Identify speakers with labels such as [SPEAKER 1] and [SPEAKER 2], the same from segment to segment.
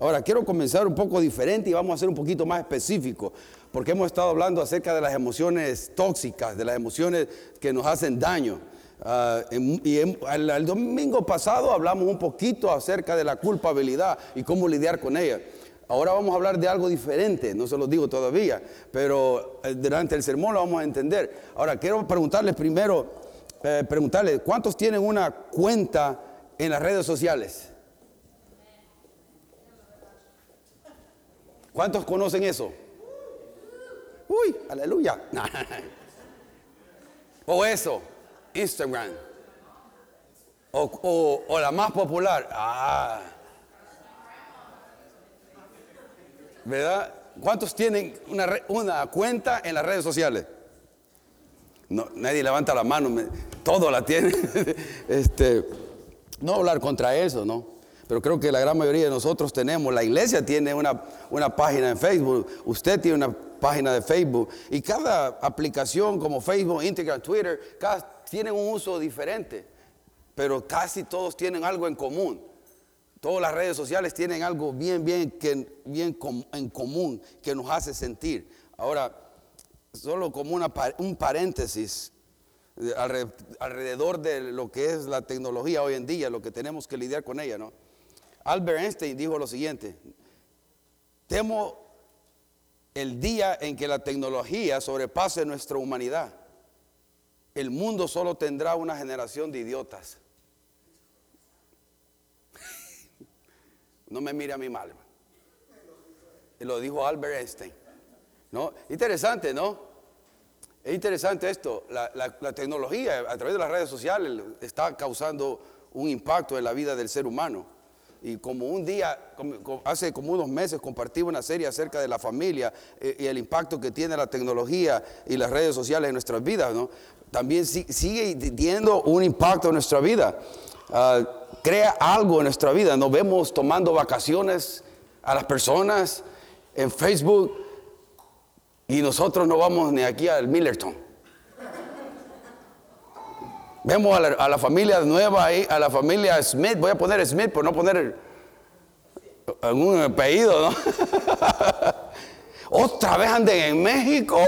[SPEAKER 1] Ahora, quiero comenzar un poco diferente y vamos a ser un poquito más específico, porque hemos estado hablando acerca de las emociones tóxicas, de las emociones que nos hacen daño. Ah, y el, domingo pasado hablamos un poquito acerca de la culpabilidad y cómo lidiar con ella. Ahora vamos a hablar de algo diferente, no se lo digo todavía, pero eh, durante el sermón lo vamos a entender. Ahora quiero preguntarles primero, eh, preguntarles, ¿cuántos tienen una cuenta en las redes sociales? ¿Cuántos conocen eso? Uy, aleluya. o eso, Instagram. O, la más popular. Ah. ¿Verdad? ¿Cuántos tienen una, una, cuenta en las redes sociales? No, nadie levanta la mano, todo la tiene. este, no hablar contra eso, ¿no? Pero creo que la gran mayoría de nosotros tenemos, la iglesia tiene una, una página en Facebook, usted tiene una página de Facebook y cada aplicación como Facebook, Instagram, Twitter, cada, tienen un uso diferente, pero casi todos tienen algo en común. Todas las redes sociales tienen algo bien, bien, que, bien en común que nos hace sentir. Ahora, solo como una, un paréntesis alrededor de lo que es la tecnología hoy en día, lo que tenemos que lidiar con ella, ¿no? Albert Einstein dijo lo siguiente, temo el día en que la tecnología sobrepase nuestra humanidad. El mundo solo tendrá una generación de idiotas. No me mire a mi mal. Lo dijo Albert Einstein. ¿No? Interesante, ¿no? Es interesante esto. La, tecnología a través de las redes sociales está causando un impacto en la vida del ser humano. Y como un día, hace como unos meses compartí una serie acerca de la familia eh, y el impacto que tiene la tecnología y las redes sociales en nuestras vidas, ¿no? También sigue teniendo un impacto en nuestra vida. Ah, crea algo en nuestra vida. Nos vemos tomando vacaciones a las personas en Facebook y nosotros no vamos ni aquí al Millerton. Vemos a la, familia nueva ahí, a la familia Smith, voy a poner Smith por no poner algún apellido, ¿no? Otra vez anden en México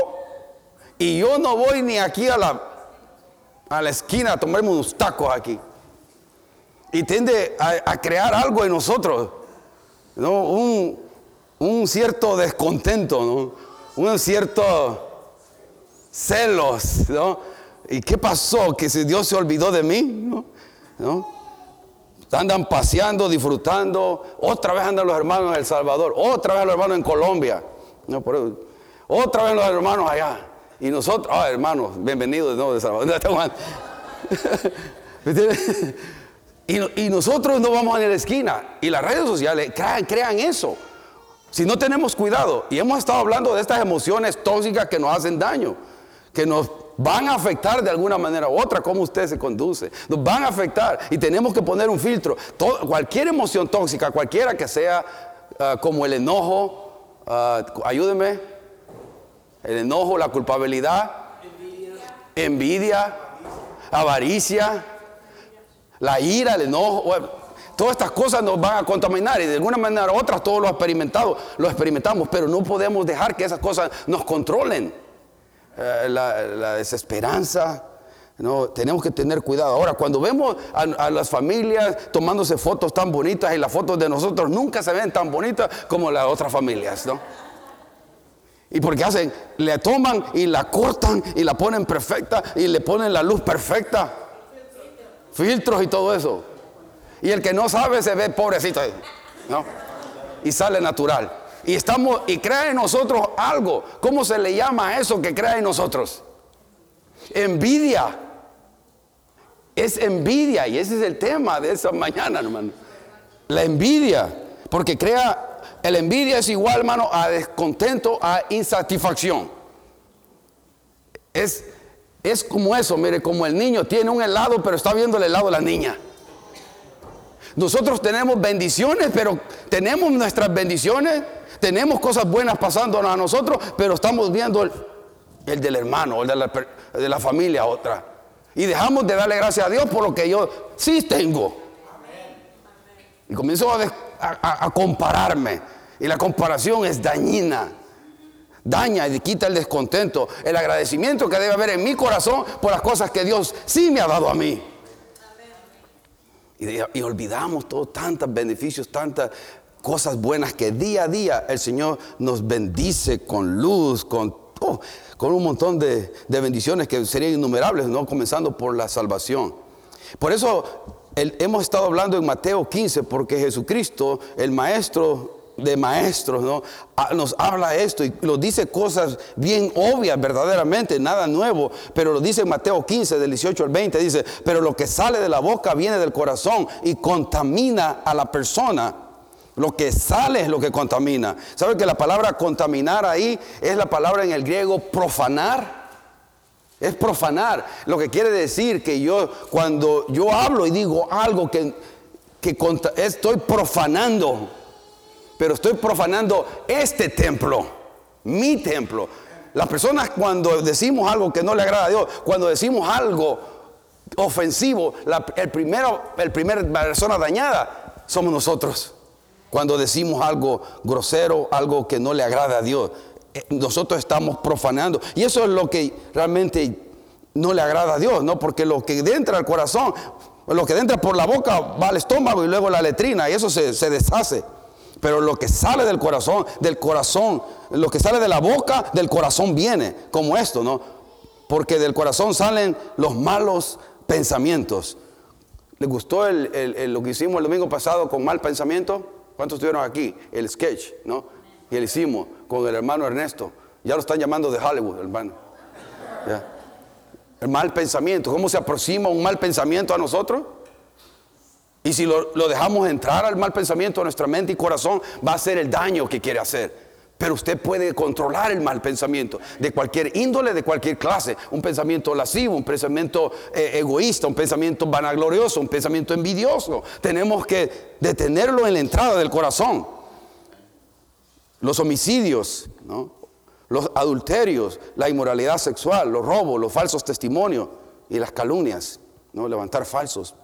[SPEAKER 1] y yo no voy ni aquí a la, a la esquina a tomarme unos tacos aquí. Y tiende a, crear algo en nosotros, ¿no? Un, un cierto descontento, ¿no? Un cierto celos, ¿no? ¿Y qué pasó? Que si Dios se olvidó de mí, ¿no? Andan paseando, disfrutando. Otra vez andan los hermanos en El Salvador. Otra vez los hermanos en Colombia. ¿no? otra vez los hermanos allá. Y nosotros, ah, hermanos, bienvenidos de nuevo de Salvador. y, y, nosotros no vamos a la esquina. Y las redes sociales crean, crean eso. Si no tenemos cuidado. Y hemos estado hablando de estas emociones tóxicas que nos hacen daño. Que nos van a afectar de alguna manera u otra cómo usted se conduce. Nos van a afectar y tenemos que poner un filtro. cualquier emoción tóxica, cualquiera que sea ah, como el enojo, uh, ayúdeme, el enojo, la culpabilidad, envidia, avaricia, la ira, el enojo. todas estas cosas nos van a contaminar y de alguna manera u otra todos lo experimentado, lo experimentamos, pero no podemos dejar que esas cosas nos controlen. Eh, la, desesperanza. No, tenemos que tener cuidado. Ahora, cuando vemos a, las familias tomándose fotos tan bonitas y las fotos de nosotros nunca se ven tan bonitas como las otras familias, ¿no? Y porque hacen, le toman y la cortan y la ponen perfecta y le ponen la luz perfecta, filtros y todo eso. Y el que no sabe se ve pobrecito, ¿no? Y sale natural. Y estamos y crea en nosotros algo. ¿Cómo se le llama eso que crea en nosotros? Envidia. Es envidia y ese es el tema de esa mañana, hermano. La envidia, porque crea el envidia es igual, hermano, a descontento, a insatisfacción. Es es como eso, mire, como el niño tiene un helado, pero está viendo el helado de la niña. Nosotros tenemos bendiciones, pero tenemos nuestras bendiciones, tenemos cosas buenas pasándonos a nosotros, pero estamos viendo el, del hermano, el de la, de la familia, otra. Y dejamos de darle gracias a Dios por lo que yo sí tengo. Y comienzo a, a compararme. Y la comparación es dañina. Daña y quita el descontento, el agradecimiento que debe haber en mi corazón por las cosas que Dios sí me ha dado a mí. Y, olvidamos todos tantos beneficios, tantas cosas buenas que día a día el Señor nos bendice con luz, con, oh, con un montón de, bendiciones que serían innumerables, ¿no? comenzando por la salvación. Por eso hemos estado hablando en Mateo 15, porque Jesucristo, el Maestro de maestros, ¿no? Ah, nos habla esto y nos dice cosas bien obvias, verdaderamente, nada nuevo, pero lo dice en Mateo 15, del 18 al 20, dice, pero lo que sale de la boca viene del corazón y contamina a la persona. Lo que sale es lo que contamina. ¿Sabe que la palabra contaminar ahí es la palabra en el griego profanar? Es profanar. Lo que quiere decir que yo, cuando yo hablo y digo algo que, que estoy profanando pero estoy profanando este templo, mi templo. Las personas cuando decimos algo que no le agrada a Dios, cuando decimos algo ofensivo, el primero, el primer persona dañada somos nosotros. Cuando decimos algo grosero, algo que no le agrada a Dios, eh, nosotros estamos profanando. Y eso es lo que realmente no le agrada a Dios, ¿no? Porque lo que entra al corazón, lo que entra por la boca va al estómago y luego la letrina y eso se, se deshace. Pero lo que sale del corazón, del corazón, lo que sale de la boca, del corazón viene, como esto, ¿no? Porque del corazón salen los malos pensamientos. ¿Les gustó lo que hicimos el domingo pasado con mal pensamiento? ¿Cuántos estuvieron aquí? El sketch, ¿no? Y lo hicimos con el hermano Ernesto. Ya lo están llamando de Hollywood, hermano. El mal pensamiento. ¿Cómo se aproxima un mal pensamiento a nosotros? Y si lo, dejamos entrar al mal pensamiento a nuestra mente y corazón, va a ser el daño que quiere hacer. Pero usted puede controlar el mal pensamiento de cualquier índole, de cualquier clase. Un pensamiento lascivo, un pensamiento eh, egoísta, un pensamiento vanaglorioso, un pensamiento envidioso. Tenemos que detenerlo en la entrada del corazón. Los homicidios, los adulterios, la inmoralidad sexual, los robos, los falsos testimonios y las calumnias. ¿no? Levantar falsos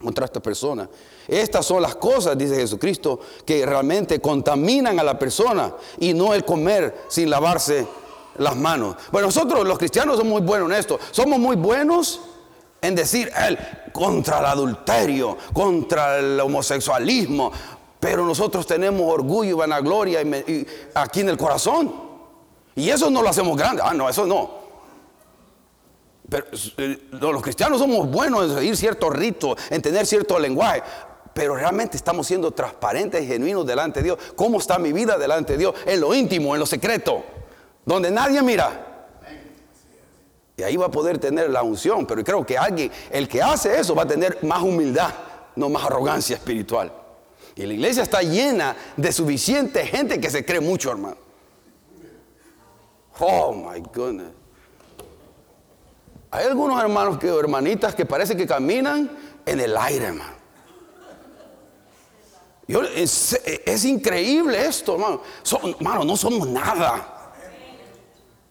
[SPEAKER 1] contra esta persona. Estas son las cosas, dice Jesucristo, que realmente contaminan a la persona y no el comer sin lavarse las manos. Bueno, nosotros los cristianos somos muy buenos en esto. Somos muy buenos en decir él contra el adulterio, contra el homosexualismo, pero nosotros tenemos orgullo y vanagloria aquí en el corazón. Y eso no lo hacemos grande. Ah, no, eso no. Pero, eh, los cristianos somos buenos en seguir ciertos ritos, en tener cierto lenguaje, pero realmente estamos siendo transparentes y genuinos delante de Dios. ¿Cómo está mi vida delante de Dios? En lo íntimo, en lo secreto, donde nadie mira. Y ahí va a poder tener la unción, pero creo que alguien, el que hace eso va a tener más humildad, no más arrogancia espiritual. Y la iglesia está llena de suficiente gente que se cree mucho, hermano. Oh my goodness. Hay algunos hermanos que, hermanitas que parece que caminan en el aire, hermano. es, increíble esto, hermano. hermano, no somos nada.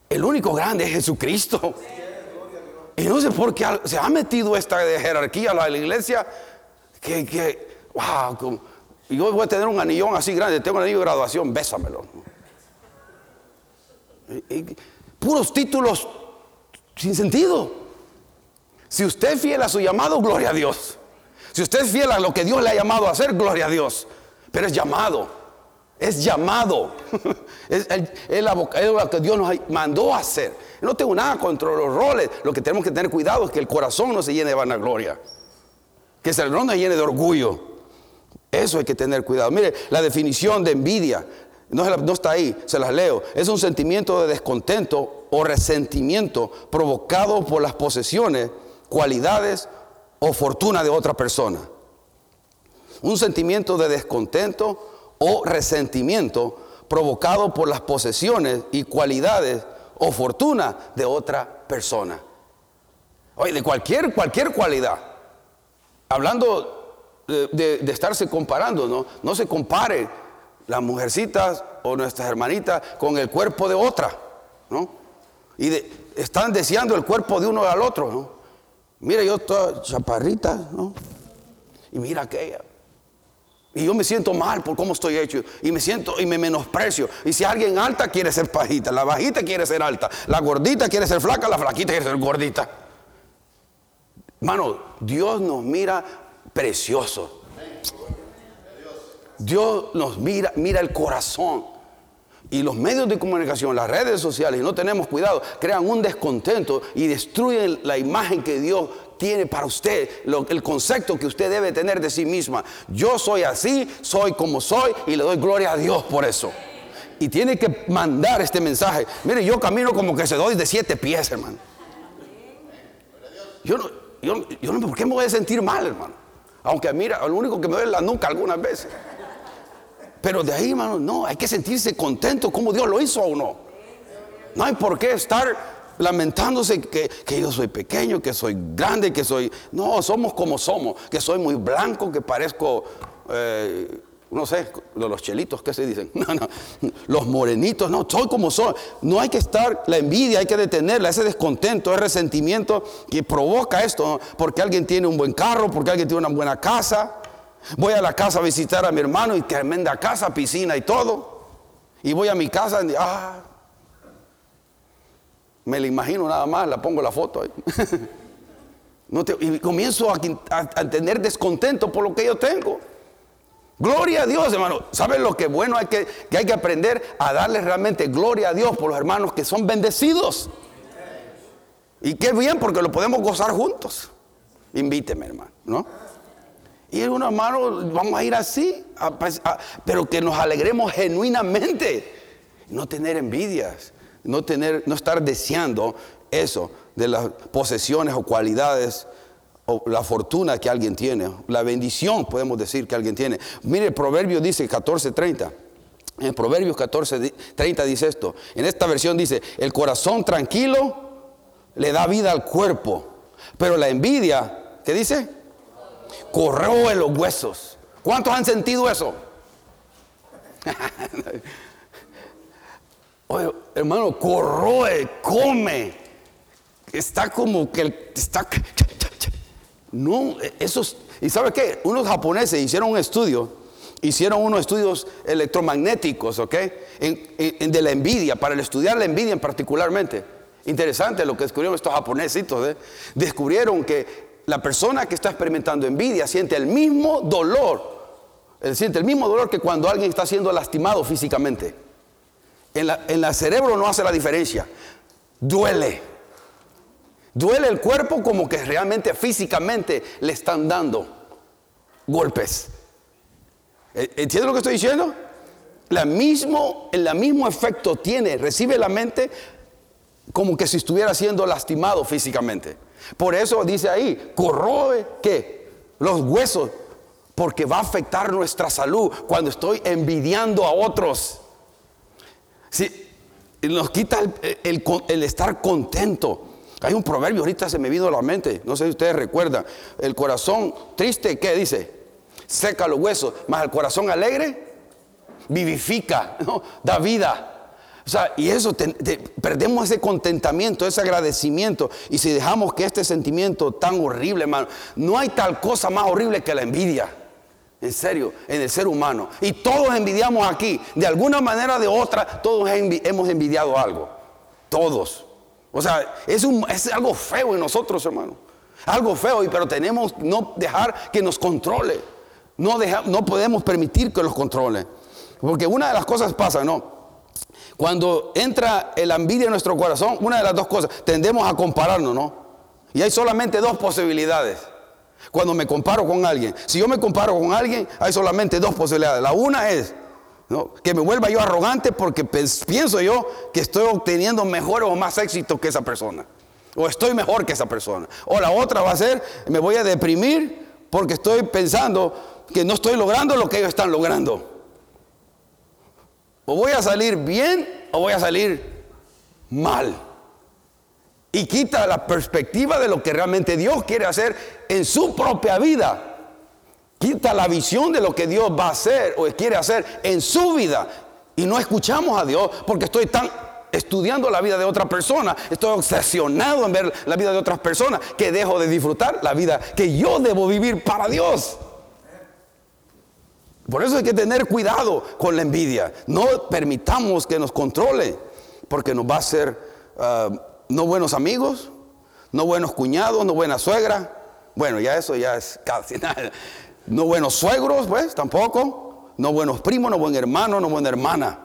[SPEAKER 1] El único grande es Jesucristo. Y no sé por qué se ha metido esta jerarquía a la iglesia que, que wow, yo voy a tener un anillón así grande, tengo un anillo de graduación, bésamelo. puros títulos sin sentido. Si usted es fiel a su llamado, gloria a Dios. Si usted es fiel a lo que Dios le ha llamado a hacer, gloria a Dios. Pero es llamado. Es llamado. es, lo que Dios nos mandó a hacer. No tengo nada contra los roles. Lo que tenemos que tener cuidado es que el corazón no se llene de vanagloria. Que el cerebro no se llene de orgullo. Eso hay que tener cuidado. Mire, la definición de envidia no, está ahí, se las leo. Es un sentimiento de descontento o resentimiento provocado por las posesiones, cualidades o fortuna de otra persona. Un sentimiento de descontento o resentimiento provocado por las posesiones y cualidades o fortuna de otra persona. Oye, de cualquier, cualquier cualidad. Hablando de, de estarse comparando, ¿no? No se compare las mujercitas o nuestras hermanitas con el cuerpo de otra, ¿no? Y están deseando el cuerpo de uno al otro, ¿no? Mira, yo toda chaparrita, ¿no? Y mira aquella. Y yo me siento mal por cómo estoy hecho. Y me siento y me menosprecio. Y si alguien alta quiere ser bajita, la bajita quiere ser alta, la gordita quiere ser flaca, la flaquita quiere ser gordita. Hermano, Dios nos mira precioso. Dios nos mira, mira el corazón. Y los medios de comunicación, las redes sociales, y no tenemos cuidado, crean un descontento y destruyen la imagen que Dios tiene para usted, el concepto que usted debe tener de sí misma. Yo soy así, soy como soy y le doy gloria a Dios por eso. Y tiene que mandar este mensaje. Mire, yo camino como que se doy de siete pies, hermano. Yo no, yo, yo no, ¿por qué me voy a sentir mal, hermano? Aunque mira, lo único que me duele la nuca algunas veces. Pero de ahí, hermano, no, hay que sentirse contento como Dios lo hizo o no. No hay por qué estar lamentándose que, yo soy pequeño, que soy grande, que soy... No, somos como somos, que soy muy blanco, que parezco... Eh, no sé, los chelitos, ¿qué se dicen? No, no, los morenitos, no, soy como soy. No hay que estar, la envidia hay que detenerla, ese descontento, ese resentimiento que provoca esto, porque alguien tiene un buen carro, porque alguien tiene una buena casa, Voy a la casa a visitar a mi hermano y tremenda casa, piscina y todo. Y voy a mi casa y ah, me la imagino nada más, la pongo la foto ahí. y comienzo a, tener descontento por lo que yo tengo. Gloria a Dios, hermano. ¿Saben lo que bueno hay que, que hay que aprender a darle realmente gloria a Dios por los hermanos que son bendecidos? Y qué bien porque lo podemos gozar juntos. Invíteme, hermano, ¿no? Y uno, hermano, vamos a ir así, pero que nos alegremos genuinamente. No tener envidias, no, tener, no estar deseando eso de las posesiones o cualidades o la fortuna que alguien tiene, la bendición podemos decir que alguien tiene. Mire, el proverbio dice 14:30. En Proverbios 14:30 dice esto. En esta versión dice, el corazón tranquilo le da vida al cuerpo, pero la envidia, ¿qué dice? Corroe los huesos. ¿Cuántos han sentido eso? Oye, hermano, corroe, come. Está como que está. No, esos. ¿Y sabe qué? Unos japoneses hicieron un estudio, hicieron unos estudios electromagnéticos, ¿ok? de la envidia, para estudiar la envidia en particularmente. Interesante lo que descubrieron estos japonesitos. ¿eh? Descubrieron que la persona que está experimentando envidia siente el mismo dolor, siente el mismo dolor que cuando alguien está siendo lastimado físicamente. En la, en cerebro no hace la diferencia. Duele. Duele el cuerpo como que realmente físicamente le están dando golpes. ¿E, ¿Entiendes lo que estoy diciendo? La mismo, el mismo efecto tiene, recibe la mente como que si estuviera siendo lastimado físicamente. Por eso dice ahí, corroe que los huesos, porque va a afectar nuestra salud cuando estoy envidiando a otros. Si nos quita el, estar contento. Hay un proverbio, ahorita se me vino a la mente, no sé si ustedes recuerdan, el corazón triste, ¿qué dice? Seca los huesos, más el corazón alegre vivifica, da vida. O sea, y eso, perdemos ese contentamiento, ese agradecimiento. Y si dejamos que este sentimiento tan horrible, hermano, no hay tal cosa más horrible que la envidia. En serio, en el ser humano. Y todos envidiamos aquí. De alguna manera o de otra, todos hemos envidiado algo. Todos. O sea, es, algo feo en nosotros, hermano. Algo feo, pero tenemos no dejar que nos controle. No, no podemos permitir que los controle. Porque una de las cosas pasa, ¿no? Cuando entra el envidia en nuestro corazón, una de las dos cosas, tendemos a compararnos, ¿no? Y hay solamente dos posibilidades. Cuando me comparo con alguien, si yo me comparo con alguien, hay solamente dos posibilidades. La una es que me vuelva yo arrogante porque pienso yo que estoy obteniendo mejor o más éxito que esa persona. O estoy mejor que esa persona. O la otra va a ser, me voy a deprimir porque estoy pensando que no estoy logrando lo que ellos están logrando. O voy a salir bien o voy a salir mal. Y quita la perspectiva de lo que realmente Dios quiere hacer en su propia vida. Quita la visión de lo que Dios va a hacer o quiere hacer en su vida. Y no escuchamos a Dios porque estoy tan estudiando la vida de otra persona, estoy obsesionado en ver la vida de otras personas que dejo de disfrutar la vida que yo debo vivir para Dios. Por eso hay que tener cuidado con la envidia. No permitamos que nos controle, porque nos va a hacer ah, no buenos amigos, no buenos cuñados, no buena suegra. Bueno, ya eso ya es casi nada. No buenos suegros, pues, tampoco. No buenos primos, no buen hermano, no buena hermana.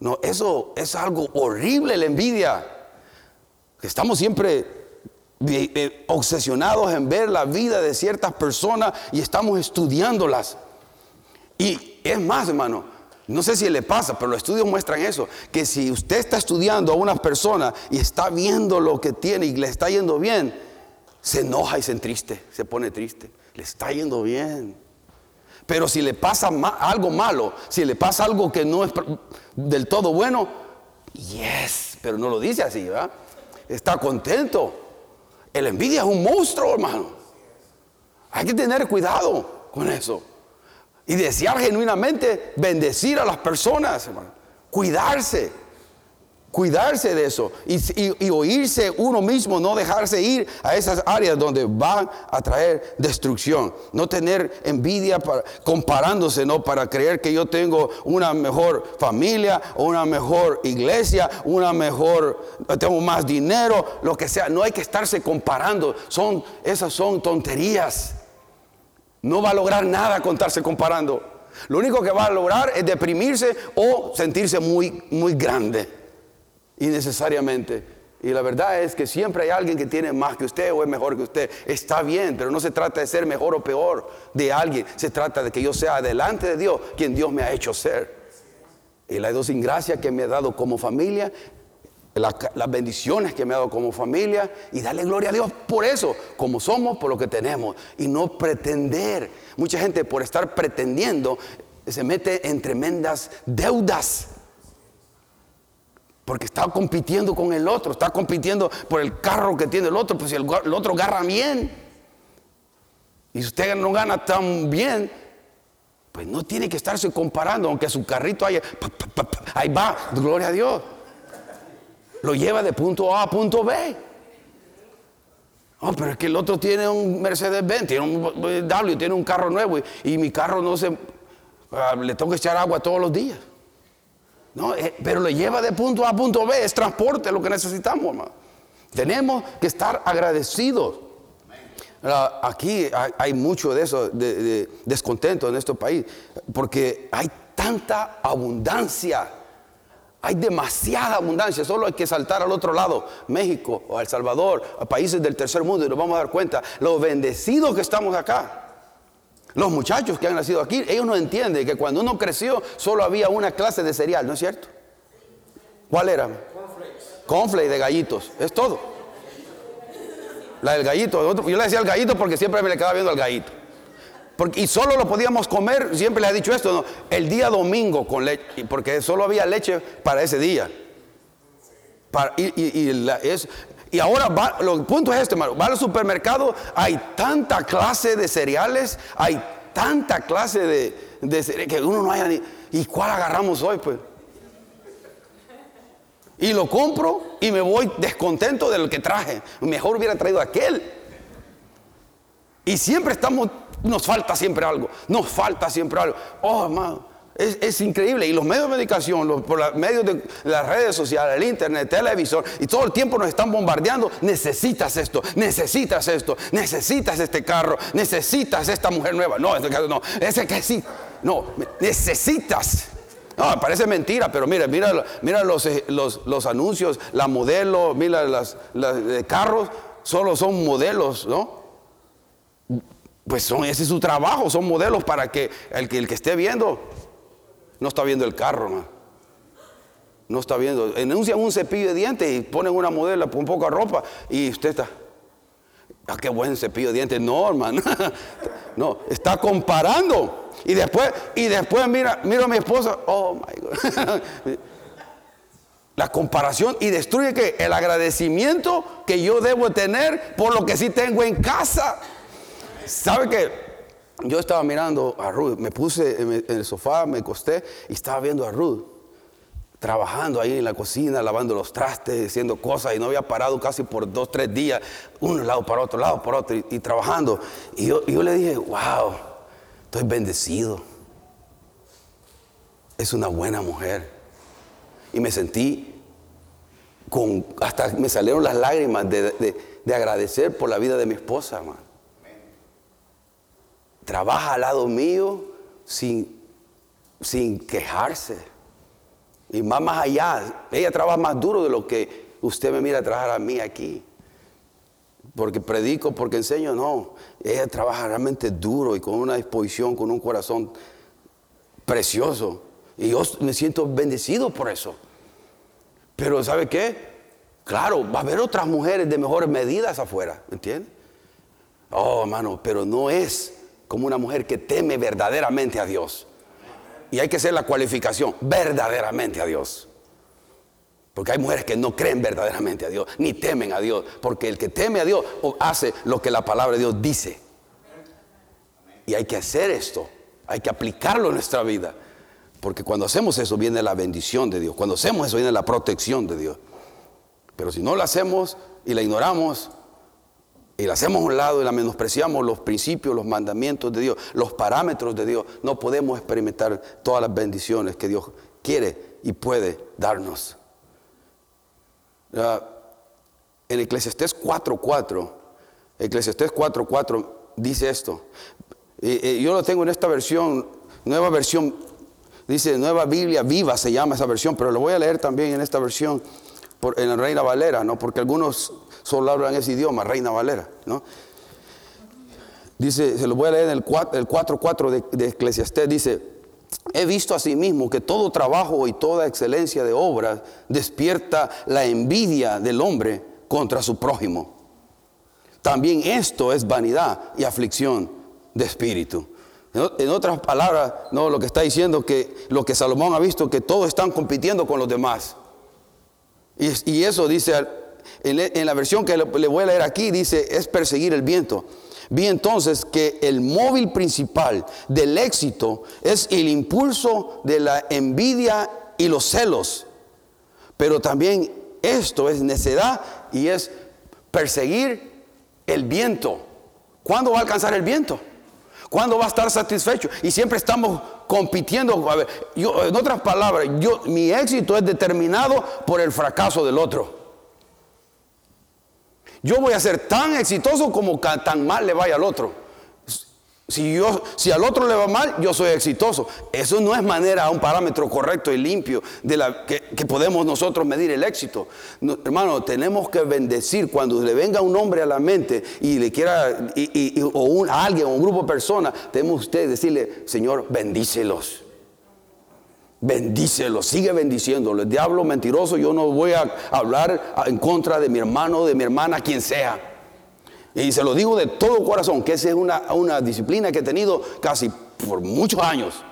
[SPEAKER 1] No, eso es algo horrible, la envidia. Estamos siempre eh, obsesionados en ver la vida de ciertas personas y estamos estudiándolas. Y es más, hermano, no sé si le pasa, pero los estudios muestran eso, que si usted está estudiando a una persona y está viendo lo que tiene y le está yendo bien, se enoja y se entriste, se pone triste. Le está yendo bien. Pero si le pasa algo malo, si le pasa algo que no es del todo bueno, yes, pero no lo dice así, ¿verdad? Está contento. El envidia es un monstruo, hermano. Hay que tener cuidado con eso. Y desear genuinamente bendecir a las personas. Cuidarse. Cuidarse de eso y, oírse uno mismo, no dejarse ir a esas áreas donde van a traer destrucción. No tener envidia para, comparándose, no para creer que yo tengo una mejor familia, una mejor iglesia, una mejor, tengo más dinero, lo que sea. No hay que estarse comparando. Son, esas son tonterías. No va a lograr nada contarse comparando. Lo único que va a lograr es deprimirse o sentirse muy, muy grande innecesariamente. Y la verdad es que siempre hay alguien que tiene más que usted o es mejor que usted. Está bien, pero no se trata de ser mejor o peor de alguien. Se trata de que yo sea delante de Dios quien Dios me ha hecho ser. Y la gracia que me ha dado como familia, las bendiciones que me ha dado como familia y darle gloria a Dios por eso, como somos, por lo que tenemos. Y no pretender. Mucha gente por estar pretendiendo se mete en tremendas deudas porque está compitiendo con el otro, está compitiendo por el carro que tiene el otro, pues si el, otro agarra bien. Y si usted no gana tan bien, pues no tiene que estarse comparando, aunque su carrito haya, ahí va, gloria a Dios. Lo lleva de punto A a punto B. Oh, pero es que el otro tiene un Mercedes Benz, tiene un W, tiene un carro nuevo y, mi carro no se, ah, le tengo que echar agua todos los días. No, eh, pero le lleva de punto A a punto B, es transporte lo que necesitamos, Tenemos que estar agradecidos. Aquí hay, mucho de eso, de, descontento en este país, porque hay tanta abundancia, hay demasiada abundancia, solo hay que saltar al otro lado, México o El Salvador, a países del tercer mundo, y nos vamos a dar cuenta lo bendecidos que estamos acá. Los muchachos que han nacido aquí, ellos no entienden que cuando uno creció solo había una clase de cereal, ¿no es cierto? ¿Cuál era? Cornflakes de gallitos, es todo. La del gallito, yo le decía al gallito porque siempre me le quedaba viendo al gallito. Y solo lo podíamos comer, siempre le he dicho esto, el día domingo con leche, porque solo había leche para ese día. y, ahora va, el punto es este, hermano. Va al supermercado, hay tanta clase de cereales, hay tanta clase de, cereales que uno no haya ni. ¿Y cuál agarramos hoy, pues? Y lo compro y me voy descontento de lo que traje. Mejor hubiera traído aquel. Y siempre estamos, nos falta siempre algo. Nos falta siempre algo. Oh, hermano. Es, increíble. Y los medios de medicación, por los medios de las redes sociales, el internet, el televisor, y todo el tiempo nos están bombardeando. Necesitas esto, necesitas esto, necesitas este carro, necesitas esta mujer nueva. No, este no, ese que sí. No, necesitas. No, parece mentira, pero mira, mira, mira los, eh, los, los anuncios, la modelo, mira las, de carros, solo son modelos, ¿no? Pues son, ese es su trabajo, son modelos para que el, el que esté viendo no está viendo el carro, no. No está viendo. Enuncian un cepillo de dientes y ponen una modelo con poca ropa y usted está. Ah, qué buen cepillo de dientes. No, hermano. No, está comparando. Y después, y después mira, mira a mi esposa. Oh my God. La comparación y destruye que el agradecimiento que yo debo tener por lo que sí tengo en casa. ¿Sabe qué? yo estaba mirando a Ruth, me puse en el sofá, me acosté y estaba viendo a Ruth trabajando ahí en la cocina, lavando los trastes, haciendo cosas y no había parado casi por dos, tres días, un lado para otro, lado para otro y, trabajando. Y yo, le dije, wow, estoy bendecido. es una buena mujer. Y me sentí con, hasta me salieron las lágrimas de, agradecer por la vida de mi esposa, hermano. Trabaja al lado mío sin, sin quejarse. Y más, más allá, ella trabaja más duro de lo que usted me mira trabajar a mí aquí. Porque predico, porque enseño, no. Ella trabaja realmente duro y con una disposición, con un corazón precioso. Y yo me siento bendecido por eso. Pero ¿sabe qué? Claro, va a haber otras mujeres de mejores medidas afuera, ¿entiende? Oh, hermano, pero no es como una mujer que teme verdaderamente a Dios. Y hay que hacer la cualificación, verdaderamente a Dios. Porque hay mujeres que no creen verdaderamente a Dios, ni temen a Dios. Porque el que teme a Dios hace lo que la palabra de Dios dice. Y hay que hacer esto, hay que aplicarlo en nuestra vida. Porque cuando hacemos eso viene la bendición de Dios. Cuando hacemos eso viene la protección de Dios. Pero si no lo hacemos y la ignoramos y la hacemos a un lado y la menospreciamos los principios, los mandamientos de Dios, los parámetros de Dios, no podemos experimentar todas las bendiciones que Dios quiere y puede darnos. En Eclesiastés 4.4, Eclesiastés 4.4 dice esto. yo lo tengo en esta versión, nueva versión, dice Nueva Biblia Viva se llama esa versión, pero lo voy a leer también en esta versión, en la Reina Valera, ¿no? porque algunos solo hablan ese idioma, Reina Valera. ¿no? Dice, se lo voy a leer en el 4.4 de, de Eclesiastés, dice, He visto asimismo que todo trabajo y toda excelencia de obras despierta la envidia del hombre contra su prójimo. También esto es vanidad y aflicción de espíritu. En otras palabras, no, lo que está diciendo que lo que Salomón ha visto, que todos están compitiendo con los demás. Y, eso dice, en, la versión que le voy a leer aquí, dice, es perseguir el viento. Vi entonces que el móvil principal del éxito es el impulso de la envidia y los celos. Pero también esto es necedad y es perseguir el viento. ¿Cuándo va a alcanzar el viento? ¿Cuándo va a estar satisfecho? Y siempre estamos compitiendo. en otras palabras, yo, mi éxito es determinado por el fracaso del otro. Yo voy a ser tan exitoso como tan mal le vaya al otro. Si, yo, si al otro le va mal, yo soy exitoso. Eso no es manera, un parámetro correcto y limpio de la que, podemos nosotros medir el éxito. hermano, tenemos que bendecir cuando le venga un hombre a la mente y le quiera, o un, a alguien o un grupo de personas, tenemos usted decirle, Señor, bendícelos. Bendícelo, sigue bendiciéndolo. El diablo mentiroso, yo no voy a hablar en contra de mi hermano, de mi hermana, quien sea. Y se lo digo de todo corazón, que esa es una, una disciplina que he tenido casi por muchos años.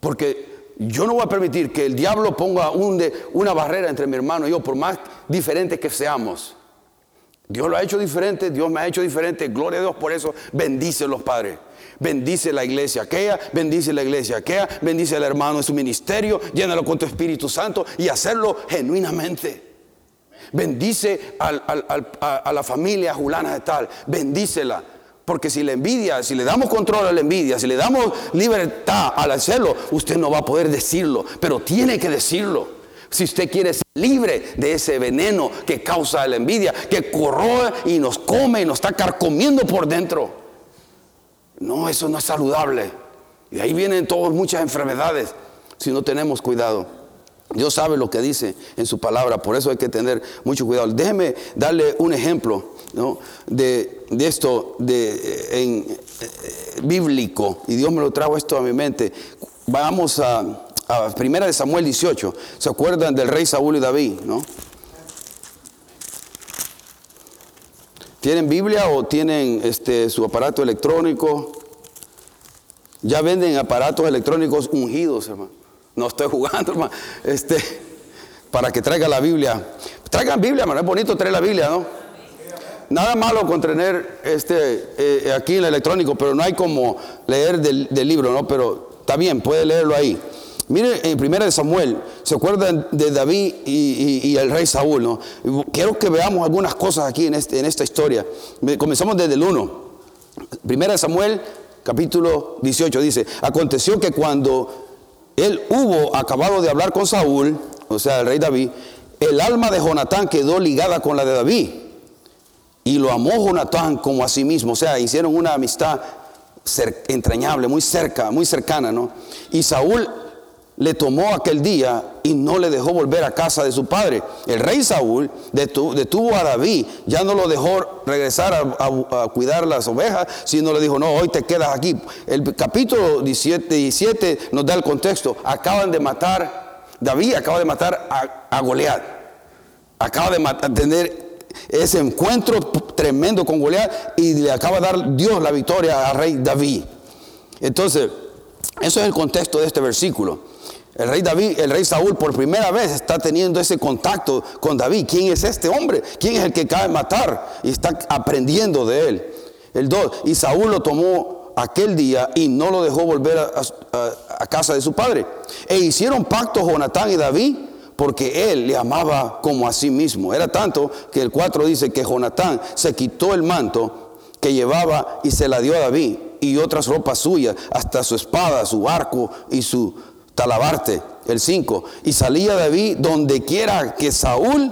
[SPEAKER 1] Porque yo no voy a permitir que el diablo ponga de, una barrera entre mi hermano y yo, por más diferentes que seamos. Dios lo ha hecho diferente, Dios me ha hecho diferente. Gloria a Dios por eso. Bendice los padres. Bendice la iglesia aquella, bendice la iglesia aquella, bendice al hermano en su ministerio, llénalo con tu Espíritu Santo y hacerlo genuinamente. Bendice a, la familia Julana de tal, bendícela. Porque si la envidia, si le damos control a la envidia, si le damos libertad al hacerlo, usted no va a poder decirlo, pero tiene que decirlo. Si usted quiere ser libre de ese veneno que causa la envidia, que corroe y nos come y nos está carcomiendo por dentro. No, eso no es saludable. Y ahí vienen todas muchas enfermedades si no tenemos cuidado. Dios sabe lo que dice en su palabra, por eso hay que tener mucho cuidado. Déjeme darle un ejemplo de, esto de, en, eh, bíblico, y Dios me lo trajo esto a mi mente. Vamos a, a Primera de Samuel 18. ¿Se acuerdan del rey Saúl y David? ¿no? ¿Tienen Biblia o tienen este, su aparato electrónico? Ya venden aparatos electrónicos ungidos, hermano. No estoy jugando, hermano. Este, para que traiga la Biblia. Traigan Biblia, hermano. Es bonito traer la Biblia, ¿no? Nada malo con tener este, eh, aquí el electrónico, pero no hay como leer del libro, ¿no? Pero está bien, puede leerlo ahí. Mire, en primera de Samuel, ¿se acuerdan de David y, el rey Saúl? ¿no? Quiero que veamos algunas cosas aquí en, este, esta historia. Comenzamos desde el 1. Primera de Samuel, capítulo 18, dice, aconteció que cuando él hubo acabado de hablar con Saúl, o sea, el rey David, el alma de Jonatán quedó ligada con la de David. Y lo amó Jonatán como a sí mismo. O sea, hicieron una amistad entrañable, muy cerca, muy cercana, ¿no? Y Saúl le tomó aquel día y no le dejó volver a casa de su padre. El rey Saúl detuvo, a David, ya no lo dejó regresar a, cuidar las ovejas, sino le dijo, no, hoy te quedas aquí. El capítulo 17, 17 nos da el contexto. Acaban de matar, David acaba de matar a, a Goliat. Acaba de tener ese encuentro tremendo con Goliat y le acaba de dar Dios la victoria al rey David. Entonces, eso es el contexto de este versículo. El rey David, el rey Saúl por primera vez está teniendo ese contacto con David. ¿Quién es este hombre? ¿Quién es el que cabe matar? Y está aprendiendo de él. El dos, y Saúl lo tomó aquel día y no lo dejó volver a, casa de su padre. E hicieron pacto Jonatán y David porque él le amaba como a sí mismo. Era tanto que el 4 dice que Jonatán se quitó el manto que llevaba y se la dio a David y otras ropas suyas, hasta su espada, su arco y su talabarte, el 5. Y salía David donde quiera que Saúl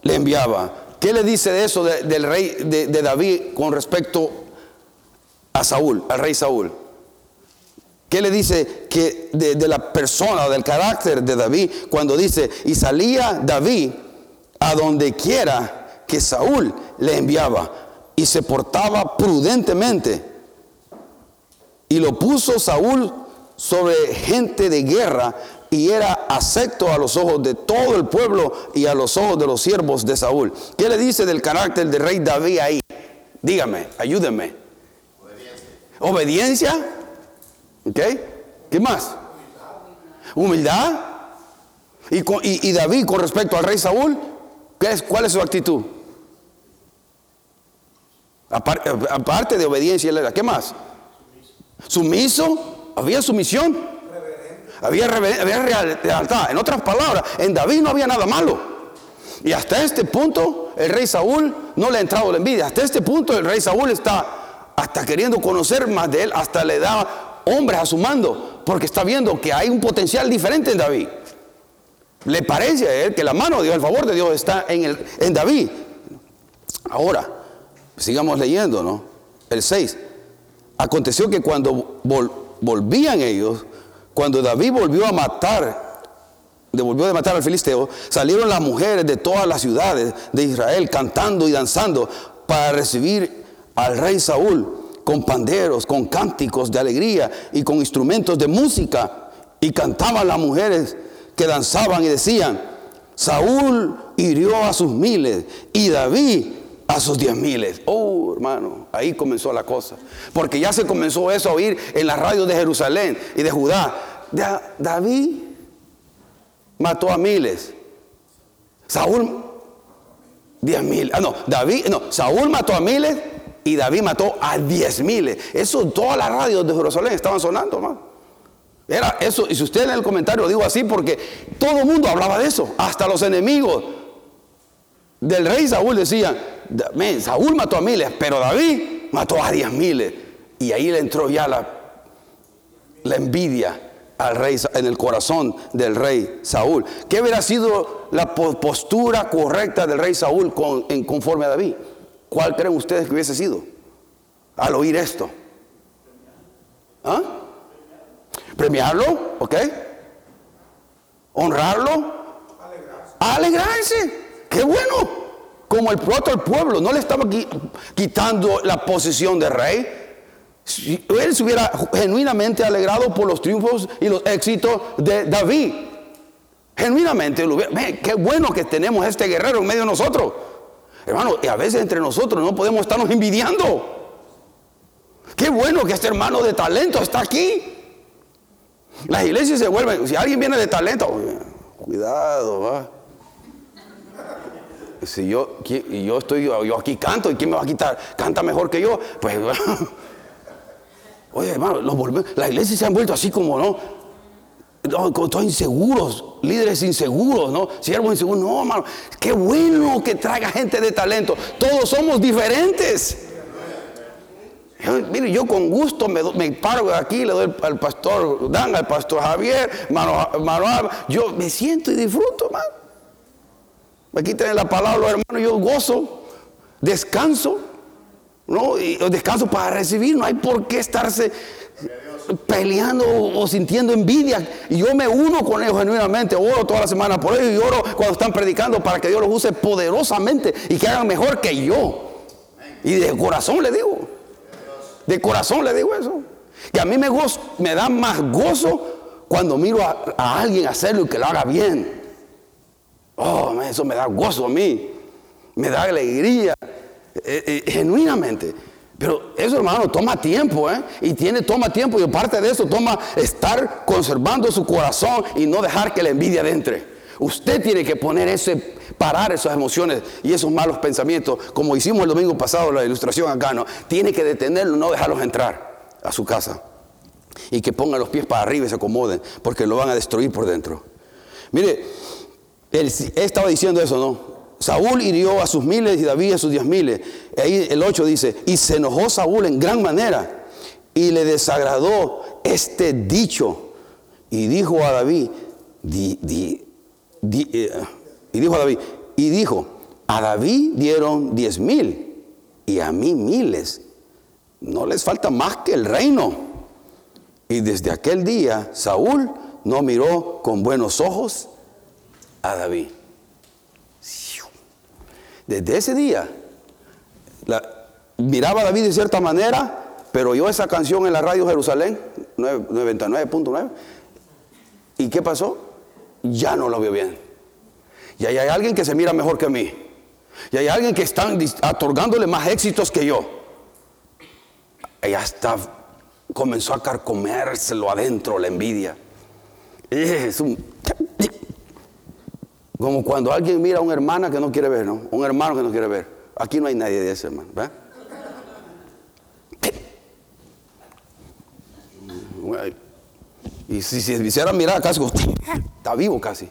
[SPEAKER 1] le enviaba. ¿Qué le dice de eso del rey de, David con respecto a Saúl, al rey Saúl? ¿Qué le dice que de, de la persona, del carácter de David, cuando dice, y salía David a donde quiera que Saúl le enviaba y se portaba prudentemente? Y lo puso Saúl sobre gente de guerra y era acepto a los ojos de todo el pueblo y a los ojos de los siervos de Saúl. ¿Qué le dice del carácter del rey David ahí? Dígame, ayúdenme. Obediencia. ¿Ok? ¿Qué más? Humildad. ¿Y, David con respecto al rey Saúl? ¿qué es, ¿Cuál es su actitud? Aparte, de obediencia, ¿qué más? Sumiso había sumisión, había, había lealtad. En otras palabras, en David no había nada malo. Y hasta este punto, el rey Saúl no le ha entrado la envidia. Hasta este punto, el rey Saúl está hasta queriendo conocer más de él, hasta le da hombres a su mando, porque está viendo que hay un potencial diferente en David. Le parece a él que la mano de Dios, el favor de Dios está en, el, en David. Ahora, sigamos leyendo, ¿no? El 6. Aconteció que cuando volvían ellos, cuando David volvió a matar, devolvió de matar al filisteo, salieron las mujeres de todas las ciudades de Israel cantando y danzando para recibir al rey Saúl con panderos, con cánticos de alegría y con instrumentos de música. Y cantaban las mujeres que danzaban y decían, Saúl hirió a sus miles y David a sus diez miles. Oh, hermano, ahí comenzó la cosa. Porque ya se comenzó eso a oír en las radios de Jerusalén y de Judá. David mató a miles. Saúl, diez mil. Ah, no, David, no, Saúl mató a miles y David mató a diez miles. Eso todas las radios de Jerusalén estaban sonando, hermano. Era eso, y si usted en el comentario lo digo así porque todo el mundo hablaba de eso, hasta los enemigos del rey Saúl decían, Saúl mató a miles, pero David mató a diez miles. Y ahí le entró ya la, envidia al rey en el corazón del rey Saúl. ¿Qué hubiera sido la postura correcta del rey Saúl en conforme a David? ¿Cuál creen ustedes que hubiese sido al oír esto? ¿Ah? ¿Premiarlo? ¿Ok? ¿Honrarlo? Alegrarse. ¡Qué bueno! como el otro pueblo no le estaba quitando la posición de rey. Si él se hubiera genuinamente alegrado por los triunfos y los éxitos de David. Genuinamente, qué bueno que tenemos este guerrero en medio de nosotros. Hermano, y a veces entre nosotros no podemos estarnos envidiando. Qué bueno que este hermano de talento está aquí. Las iglesias se vuelven, si alguien viene de talento, cuidado, va si yo, yo estoy, yo aquí canto, ¿y quién me va a quitar? Canta mejor que yo. Pues, oye, hermano, las iglesias se han vuelto así como, ¿no? todos inseguros, líderes inseguros, ¿no? Siervos inseguros. No, hermano, qué bueno que traiga gente de talento. Todos somos diferentes. Mire, yo con gusto me, paro aquí, le doy al pastor Dan, al pastor Javier, Manuel, yo me siento y disfruto, hermano. Aquí tienen la palabra los hermanos, yo gozo, descanso, ¿no? Y descanso para recibir, no hay por qué estarse peleando o sintiendo envidia. Y yo me uno con ellos genuinamente, oro toda la semana por ellos y oro cuando están predicando para que Dios los use poderosamente y que hagan mejor que yo. Y de corazón le digo, de corazón le digo eso. Que a mí me, me da más gozo cuando miro a, alguien hacerlo y que lo haga bien. Oh, eso me da gozo a mí, me da alegría, eh, eh, genuinamente. Pero eso, hermano, toma tiempo, ¿eh? Y tiene, toma tiempo. Y aparte de eso, toma estar conservando su corazón y no dejar que la envidia entre. Usted tiene que poner ese, parar esas emociones y esos malos pensamientos, como hicimos el domingo pasado, la ilustración acá, ¿no? Tiene que detenerlo, no dejarlos entrar a su casa. Y que pongan los pies para arriba y se acomoden, porque lo van a destruir por dentro. Mire, él, estaba diciendo eso, ¿no? Saúl hirió a sus miles y David a sus diez miles. Ahí el 8 dice, y se enojó Saúl en gran manera y le desagradó este dicho. Y dijo a David, eh, y dijo a David, y dijo, a David dieron diez mil y a mí miles. No les falta más que el reino. Y desde aquel día Saúl no miró con buenos ojos a David. Desde ese día, miraba a David de cierta manera, pero oyó esa canción en la radio Jerusalén, 99.9. ¿Y qué pasó? Ya no lo vio bien. Y hay alguien que se mira mejor que mí. Y hay alguien que está otorgándole más éxitos que yo. Ella está, comenzó a carcomérselo adentro la envidia. Es un, como cuando alguien mira a una hermana que no quiere ver, ¿no? Un hermano que no quiere ver. Aquí no hay nadie de ese, hermano. ¿verdad? Y si se hiciera mirar casi, está vivo casi.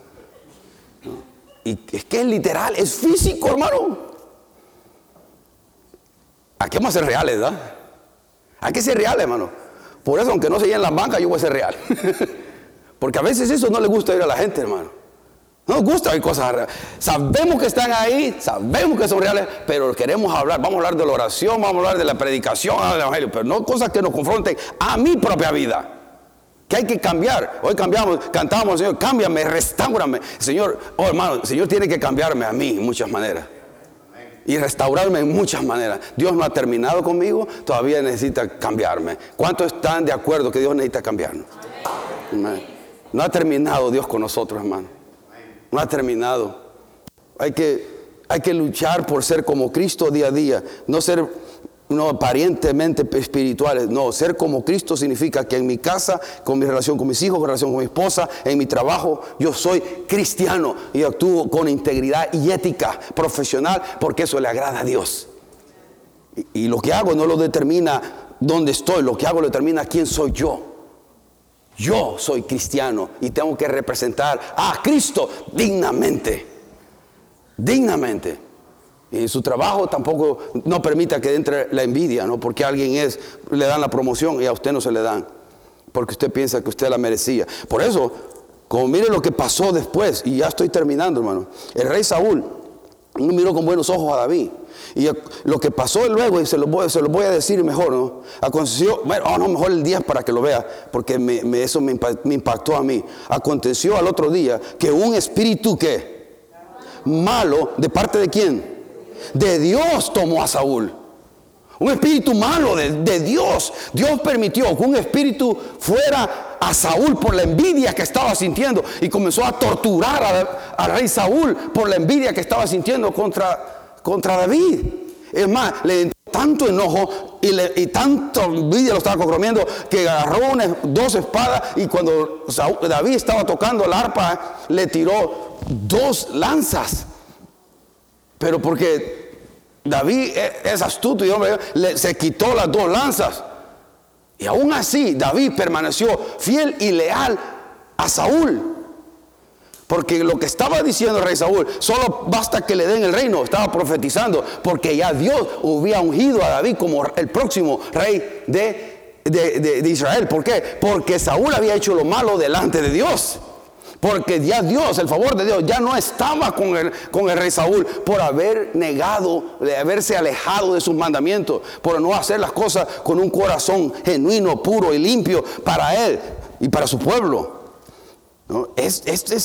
[SPEAKER 1] Y es que es literal, es físico, hermano. Aquí vamos a ser reales, ¿verdad? Hay que ser reales, hermano. Por eso, aunque no se en la banca, yo voy a ser real. Porque a veces eso no le gusta ir a la gente, hermano. No nos gusta hay cosas Sabemos que están ahí, sabemos que son reales, pero queremos hablar. Vamos a hablar de la oración, vamos a hablar de la predicación del Evangelio, pero no cosas que nos confronten a mi propia vida. Que hay que cambiar. Hoy cambiamos, cantamos, Señor, cámbiame, restaurame. Señor, oh hermano, el Señor tiene que cambiarme a mí en muchas maneras. Y restaurarme en muchas maneras. Dios no ha terminado conmigo, todavía necesita cambiarme. ¿Cuántos están de acuerdo que Dios necesita cambiarnos? No ha terminado Dios con nosotros, hermano no ha terminado. Hay que, hay que luchar por ser como Cristo día a día, no ser no aparentemente espirituales. No, ser como Cristo significa que en mi casa, con mi relación con mis hijos, con relación con mi esposa, en mi trabajo, yo soy cristiano y actúo con integridad y ética profesional porque eso le agrada a Dios. Y, y lo que hago no lo determina dónde estoy, lo que hago lo determina quién soy yo. Yo soy cristiano y tengo que representar a Cristo dignamente. Dignamente. Y en su trabajo tampoco no permita que entre la envidia, ¿no? Porque alguien es, le dan la promoción y a usted no se le dan. Porque usted piensa que usted la merecía. Por eso, como mire lo que pasó después, y ya estoy terminando, hermano. El rey Saúl no miró con buenos ojos a David. Y lo que pasó luego, y se lo voy, a decir mejor, ¿no? Aconteció, bueno, oh, no, mejor el día para que lo vea, porque eso me, impactó a mí. Aconteció al otro día que un espíritu que malo, ¿de parte de quién? De Dios tomó a Saúl. Un espíritu malo de, Dios. Dios permitió que un espíritu fuera a Saúl por la envidia que estaba sintiendo y comenzó a torturar al rey Saúl por la envidia que estaba sintiendo contra contra David. Es más, le entró tanto enojo y, le, tanto envidia lo estaba comiendo que agarró dos espadas y cuando David estaba tocando el arpa, le tiró dos lanzas. Pero porque David e, es astuto y hombre, se quitó las dos lanzas. Y aún así, David permaneció fiel y leal a Saúl. Porque lo que estaba diciendo el rey Saúl, solo basta que le den el reino, estaba profetizando, porque ya Dios había ungido a David como el próximo rey de, de, Israel. ¿Por qué? Porque Saúl había hecho lo malo delante de Dios. Porque ya Dios, el favor de Dios, ya no estaba con el, rey Saúl por haber negado, de haberse alejado de sus mandamientos, por no hacer las cosas con un corazón genuino, puro y limpio para él y para su pueblo. Esto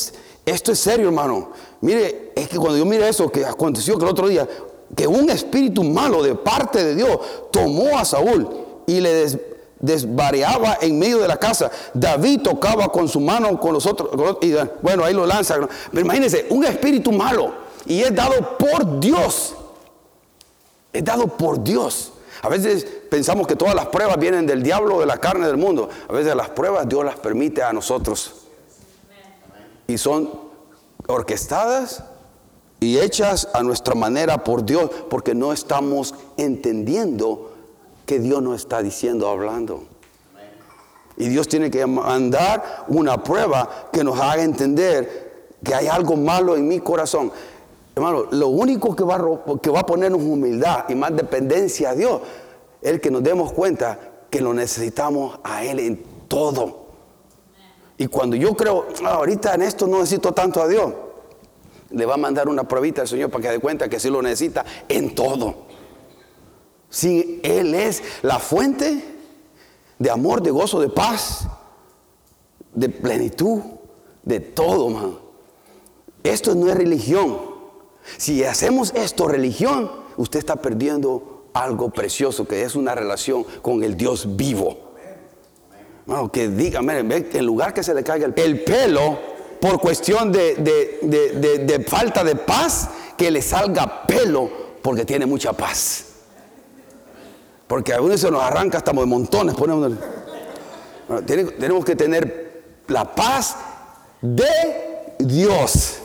[SPEAKER 1] es serio, hermano. Mire, es que cuando yo mire eso que aconteció que el otro día, que un espíritu malo de parte de Dios tomó a Saúl y le desvariaba en medio de la casa. David tocaba con su mano con los otros, y bueno, ahí lo lanza. Pero imagínense, un espíritu malo y es dado por Dios. Es dado por Dios. A veces pensamos que todas las pruebas vienen del diablo, de la carne del mundo. A veces las pruebas Dios las permite a nosotros y son orquestadas y hechas a nuestra manera por Dios, porque no estamos entendiendo que Dios nos está diciendo, hablando. Y Dios tiene que mandar una prueba que nos haga entender que hay algo malo en mi corazón. Hermano, lo único que va, a, que va a ponernos humildad y más dependencia a Dios es que nos demos cuenta que lo necesitamos a Él en todo. Y cuando yo creo, ah, ahorita en esto no necesito tanto a Dios, le va a mandar una pruebita al Señor para que dé cuenta que sí lo necesita en todo. Si Él es la fuente de amor, de gozo, de paz, de plenitud, de todo. Esto no es religión. Si hacemos esto religión, usted está perdiendo algo precioso que es una relación con el Dios vivo. Que diga, miren, en lugar que se le caiga el, pelo por cuestión de, falta de paz, que le salga pelo porque tiene mucha paz. Porque a veces se nos arranca hasta de montones. Ponemos, tenemos que tener la paz de Dios.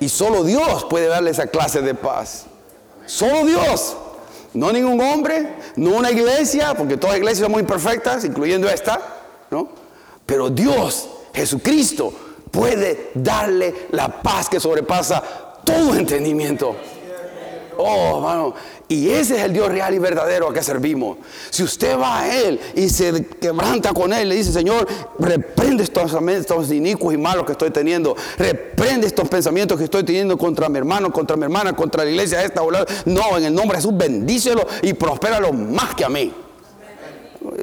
[SPEAKER 1] Y solo Dios puede darle esa clase de paz. Solo Dios. No ningún hombre, no una iglesia, porque todas las iglesias son muy perfectas, incluyendo esta, ¿no? Pero Dios, Jesucristo, puede darle la paz que sobrepasa todo entendimiento. Oh, hermano, y ese es el Dios real y verdadero a que servimos. Si usted va a Él y se quebranta con Él, le dice, Señor, reprende estos pensamientos inicuos y malos que estoy teniendo. Reprende estos pensamientos que estoy teniendo contra mi hermano, contra mi hermana, contra la iglesia esta. No, en el nombre de Jesús, bendícelo y prospéralo más que a mí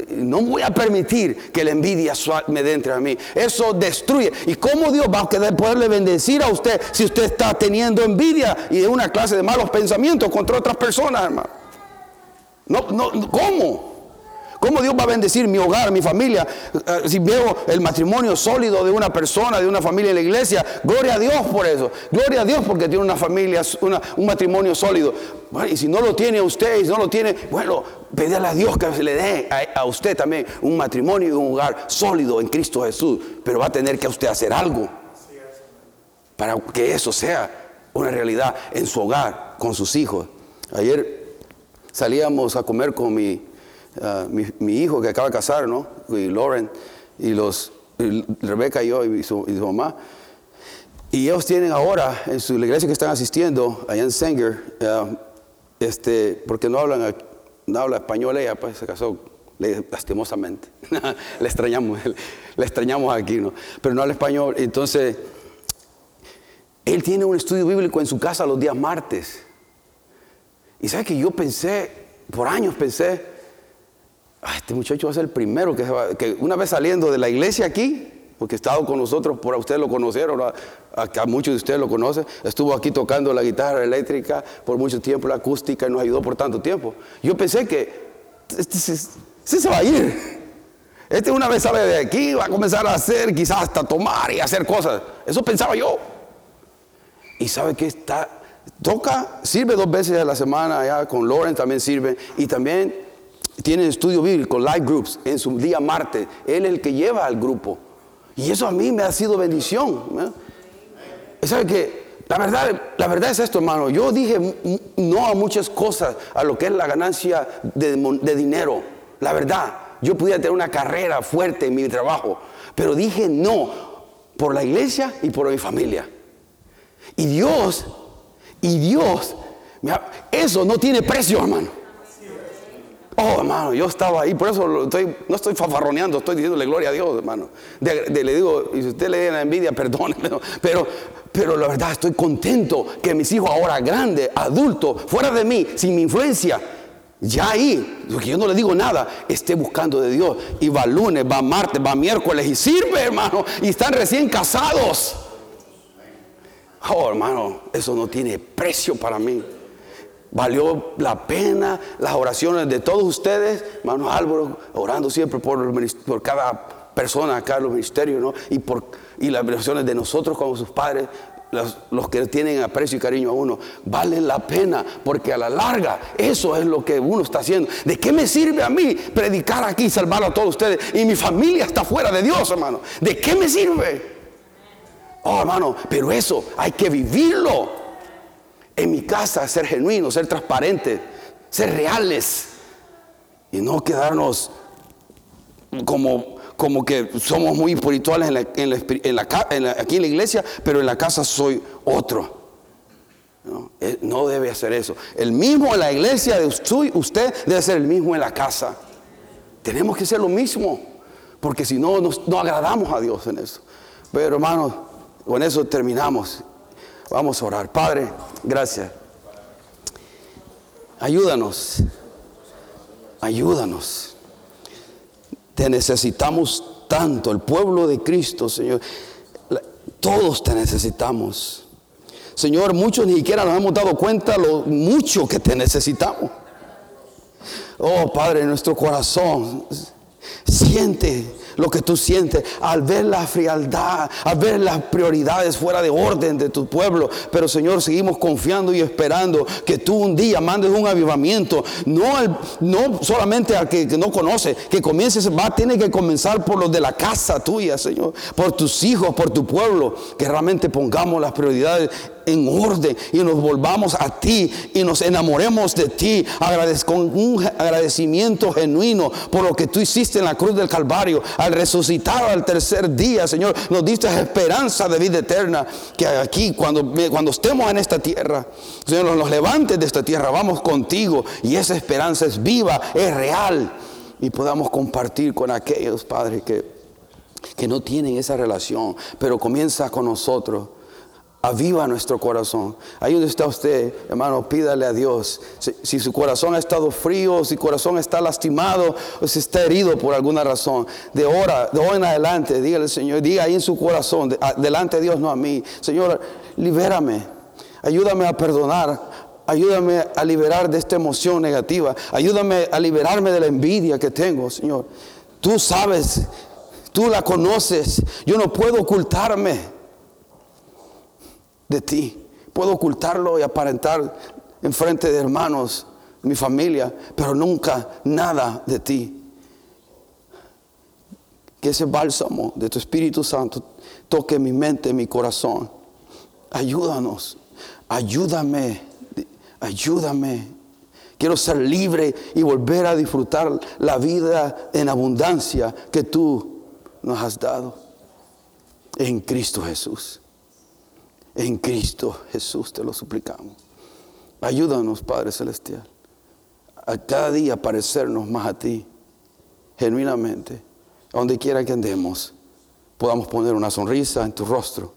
[SPEAKER 1] no voy a permitir que la envidia me entre a mí. Eso destruye. ¿Y cómo Dios va a poderle bendecir a usted si usted está teniendo envidia y de una clase de malos pensamientos contra otras personas, hermano? No, no, ¿Cómo? ¿Cómo Dios va a bendecir mi hogar, mi familia? Eh, si veo el matrimonio sólido de una persona, de una familia en la iglesia, gloria a Dios por eso. Gloria a Dios porque tiene una familia, un matrimonio sólido. y si no lo tiene usted, si no lo tiene, bueno, pedirle a Dios que se le dé a usted también un matrimonio y un hogar sólido en Cristo Jesús. Pero va a tener que usted hacer algo para que eso sea una realidad en su hogar, con sus hijos. Ayer salíamos a comer con mi Ah, mi, hijo que acaba de casar, ¿no? Y Lauren, y los, Rebeca y yo y su, mamá. Y ellos tienen ahora, en su, la iglesia que están asistiendo, allá en Sanger, ah, este, porque no hablan, no habla español ella, pues se casó lastimosamente. le extrañamos, le extrañamos aquí, ¿no? Pero no habla español. Entonces, él tiene un estudio bíblico en su casa los días martes. Y sabe que yo pensé, por años pensé, este muchacho va a ser el primero que, una vez saliendo de la iglesia aquí, porque ha estado con nosotros, por ustedes lo conocieron, a, muchos de ustedes lo conocen, estuvo aquí tocando la guitarra eléctrica por mucho tiempo, la acústica, y nos ayudó por tanto tiempo. Yo pensé que este, se va a ir. Este una vez sale de aquí, va a comenzar a hacer, quizás hasta tomar y hacer cosas. Eso pensaba yo. Y sabe que está, toca, sirve dos veces a la semana allá con Lauren, también sirve, y también tiene estudio bíblico, live groups, en su día martes. Él es el que lleva al grupo. Y eso a mí me ha sido bendición. ¿Sabe que La verdad, la verdad es esto, hermano. Yo dije no a muchas cosas, a lo que es la ganancia de, de dinero. La verdad, yo pudiera tener una carrera fuerte en mi trabajo, pero dije no por la iglesia y por mi familia. Y Dios, y Dios, eso no tiene precio, hermano. Oh, hermano, yo estaba ahí, por eso no estoy fafarroneando, estoy diciéndole gloria a Dios, hermano. le digo, y si usted le da la envidia, perdóneme, pero, pero la verdad estoy contento que mis hijos ahora grandes, adultos, fuera de mí, sin mi influencia, ya ahí, porque yo no le digo nada, esté buscando de Dios. Y va lunes, va martes, va miércoles y sirve, hermano. Y están recién casados. Oh, hermano, eso no tiene precio para mí. Valió la pena las oraciones de todos ustedes, hermano Álvaro, orando siempre por, por cada persona acá en los ministerios, ¿no? Y, por, y las oraciones de nosotros como sus padres, los, que tienen aprecio y cariño a uno, valen la pena, porque a la larga eso es lo que uno está haciendo. ¿De qué me sirve a mí predicar aquí y salvar a todos ustedes? Y mi familia está fuera de Dios, hermano. ¿De qué me sirve? Oh, hermano, pero eso hay que vivirlo. En mi casa, ser genuino, ser transparente, ser reales y no quedarnos como como que somos muy espirituales en la, aquí en la iglesia, pero en la casa soy otro. Eh, no, debe hacer eso. El mismo en la iglesia de usted debe ser el mismo en la casa. Tenemos que ser lo mismo, porque si no, no agradamos a Dios en eso. Pero hermanos, con eso terminamos. Vamos a orar. Padre, gracias. Ayúdanos. Ayúdanos. Te necesitamos tanto, el pueblo de Cristo, Señor. Todos te necesitamos. Señor, muchos ni siquiera nos hemos dado cuenta lo mucho que te necesitamos. Oh Padre, nuestro corazón siente lo que tú sientes al ver la frialdad, al ver las prioridades fuera de orden de tu pueblo. Pero Señor, seguimos confiando y esperando que tú un día mandes un avivamiento, no, no solamente al que, que, no conoce, que comiences, va, tiene que comenzar por los de la casa tuya, Señor, por tus hijos, por tu pueblo, que realmente pongamos las prioridades en orden y nos volvamos a ti y nos enamoremos de ti. Con un agradecimiento genuino por lo que tú hiciste en la cruz del Calvario. Al resucitar al tercer día, Señor, nos diste esperanza de vida eterna. Que aquí cuando, cuando estemos en esta tierra, Señor, nos levantes de esta tierra, vamos contigo y esa esperanza es viva, es real. Y podamos compartir con aquellos, Padre, que, que no tienen esa relación, pero comienza con nosotros Aviva nuestro corazón. Ahí donde está usted, hermano, pídale a Dios. Si, su corazón ha estado frío, si su corazón está lastimado, o si está herido por alguna razón, de ahora, de hoy en adelante, dígale Señor, diga ahí en su corazón, delante de Dios, no a mí. Señor, libérame. Ayúdame a perdonar. Ayúdame a liberar de esta emoción negativa. Ayúdame a liberarme de la envidia que tengo, Señor. Tú sabes, tú la conoces. Yo no puedo ocultarme de ti. Puedo ocultarlo y aparentar en frente de hermanos, mi familia, pero nunca nada de ti. Que ese bálsamo de tu Espíritu Santo toque mi mente, mi corazón. Ayúdanos, ayúdame, ayúdame. Quiero ser libre y volver a disfrutar la vida en abundancia que tú nos has dado en Cristo Jesús. En Cristo Jesús te lo suplicamos. Ayúdanos, Padre Celestial, a cada día parecernos más a ti, genuinamente, donde quiera que andemos, podamos poner una sonrisa en tu rostro